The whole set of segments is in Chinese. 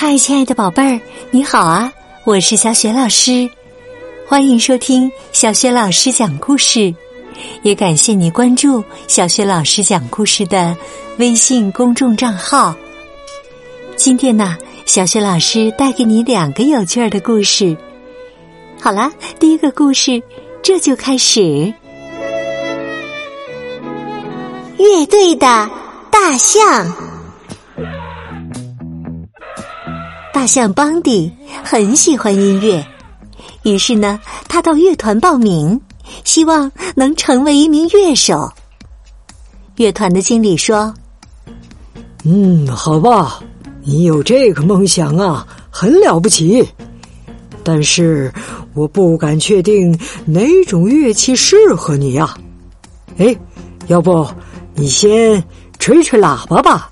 嗨，亲爱的宝贝儿，你好啊！我是小雪老师，欢迎收听小雪老师讲故事，也感谢你关注小雪老师讲故事的微信公众账号。今天呢，小雪老师带给你两个有趣儿的故事。好啦，第一个故事这就开始。乐队的大象。象邦迪很喜欢音乐，于是呢，他到乐团报名，希望能成为一名乐手。乐团的经理说：“嗯，好吧，你有这个梦想啊，很了不起。但是我不敢确定哪种乐器适合你呀。哎，要不你先吹吹喇叭吧。”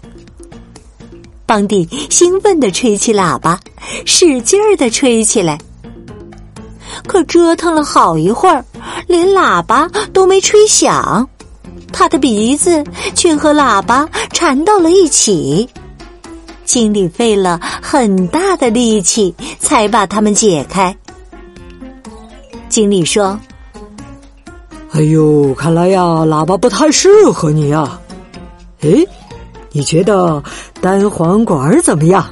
邦迪兴奋地吹起喇叭，使劲儿地吹起来。可折腾了好一会儿，连喇叭都没吹响，他的鼻子却和喇叭缠到了一起。经理费了很大的力气才把它们解开。经理说：“哎呦，看来呀，喇叭不太适合你呀。诶，你觉得？”单簧管怎么样？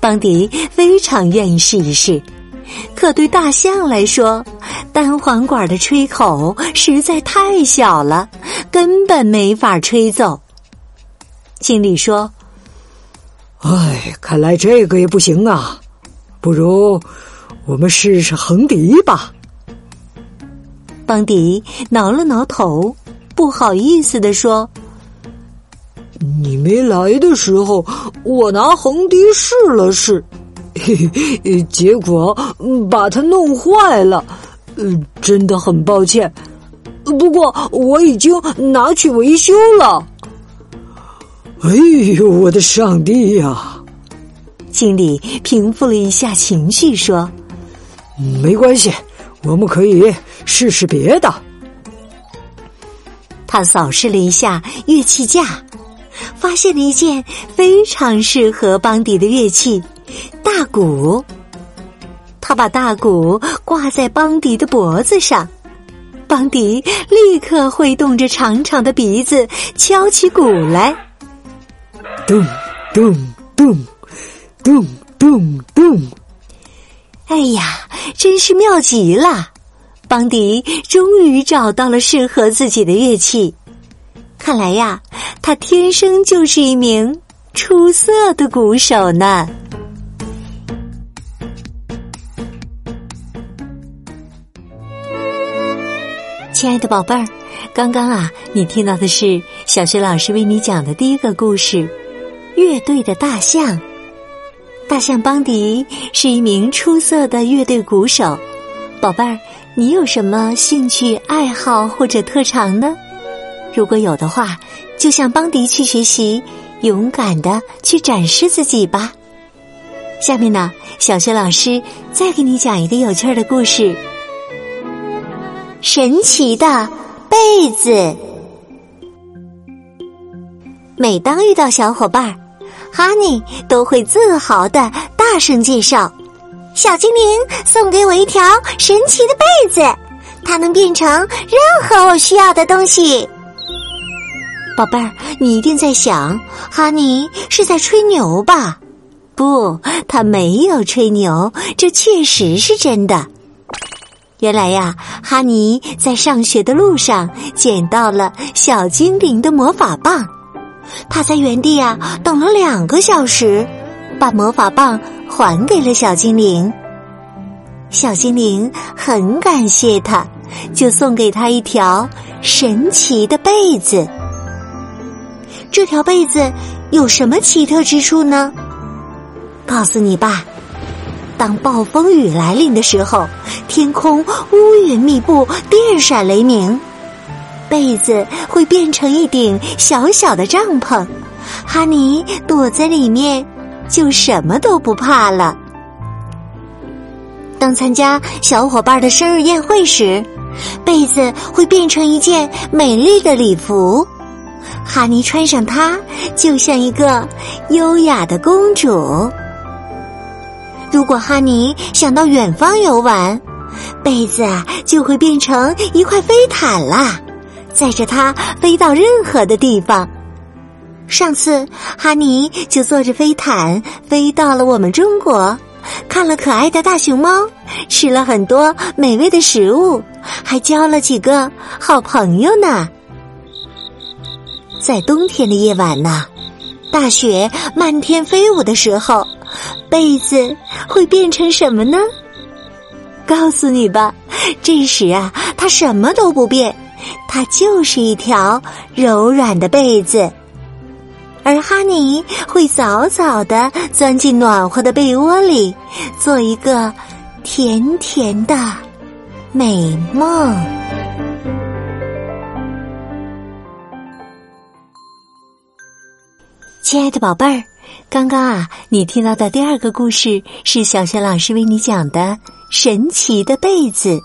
邦迪非常愿意试一试，可对大象来说，单簧管的吹口实在太小了，根本没法吹奏。经理说：“哎，看来这个也不行啊，不如我们试试横笛吧。”邦迪挠了挠头，不好意思的说。你没来的时候，我拿横笛试了试，嘿嘿，结果把它弄坏了，嗯，真的很抱歉。不过我已经拿去维修了。哎呦，我的上帝呀！经理平复了一下情绪，说：“没关系，我们可以试试别的。”他扫视了一下乐器架。发现了一件非常适合邦迪的乐器——大鼓。他把大鼓挂在邦迪的脖子上，邦迪立刻挥动着长长的鼻子敲起鼓来。咚咚咚咚咚咚！哎呀，真是妙极了！邦迪终于找到了适合自己的乐器。看来呀。他天生就是一名出色的鼓手呢。亲爱的宝贝儿，刚刚啊，你听到的是小学老师为你讲的第一个故事——乐队的大象。大象邦迪是一名出色的乐队鼓手。宝贝儿，你有什么兴趣爱好或者特长呢？如果有的话。就向邦迪去学习，勇敢的去展示自己吧。下面呢，小学老师再给你讲一个有趣的故事：神奇的被子。每当遇到小伙伴，哈尼都会自豪的大声介绍：“小精灵送给我一条神奇的被子，它能变成任何我需要的东西。”宝贝儿，你一定在想，哈尼是在吹牛吧？不，他没有吹牛，这确实是真的。原来呀，哈尼在上学的路上捡到了小精灵的魔法棒，他在原地呀等了两个小时，把魔法棒还给了小精灵。小精灵很感谢他，就送给他一条神奇的被子。这条被子有什么奇特之处呢？告诉你吧，当暴风雨来临的时候，天空乌云密布，电闪雷鸣，被子会变成一顶小小的帐篷，哈尼躲在里面就什么都不怕了。当参加小伙伴的生日宴会时，被子会变成一件美丽的礼服。哈尼穿上它，就像一个优雅的公主。如果哈尼想到远方游玩，被子啊就会变成一块飞毯啦，载着它飞到任何的地方。上次哈尼就坐着飞毯飞到了我们中国，看了可爱的大熊猫，吃了很多美味的食物，还交了几个好朋友呢。在冬天的夜晚呢，大雪漫天飞舞的时候，被子会变成什么呢？告诉你吧，这时啊，它什么都不变，它就是一条柔软的被子。而哈尼会早早的钻进暖和的被窝里，做一个甜甜的美梦。亲爱的宝贝儿，刚刚啊，你听到的第二个故事是小雪老师为你讲的神奇的被子。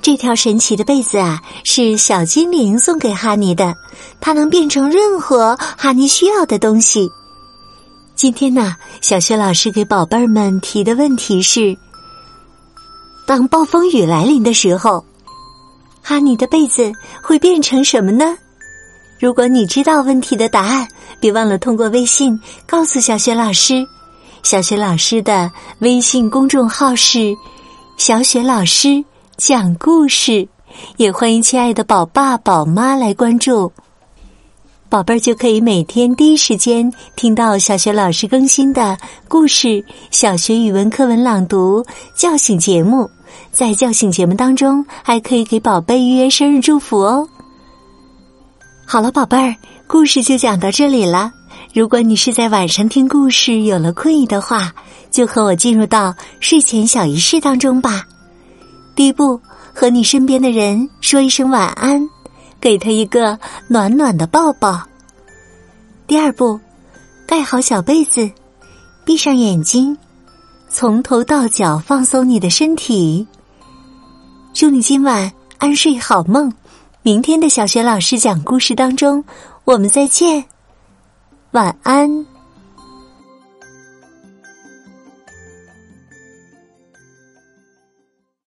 这条神奇的被子啊，是小精灵送给哈尼的，它能变成任何哈尼需要的东西。今天呢，小学老师给宝贝儿们提的问题是：当暴风雨来临的时候，哈尼的被子会变成什么呢？如果你知道问题的答案，别忘了通过微信告诉小雪老师。小雪老师的微信公众号是“小雪老师”。讲故事，也欢迎亲爱的宝爸宝妈来关注，宝贝儿就可以每天第一时间听到小学老师更新的故事、小学语文课文朗读、叫醒节目。在叫醒节目当中，还可以给宝贝预约生日祝福哦。好了，宝贝儿，故事就讲到这里了。如果你是在晚上听故事有了困意的话，就和我进入到睡前小仪式当中吧。第一步，和你身边的人说一声晚安，给他一个暖暖的抱抱。第二步，盖好小被子，闭上眼睛，从头到脚放松你的身体。祝你今晚安睡好梦，明天的小学老师讲故事当中，我们再见，晚安。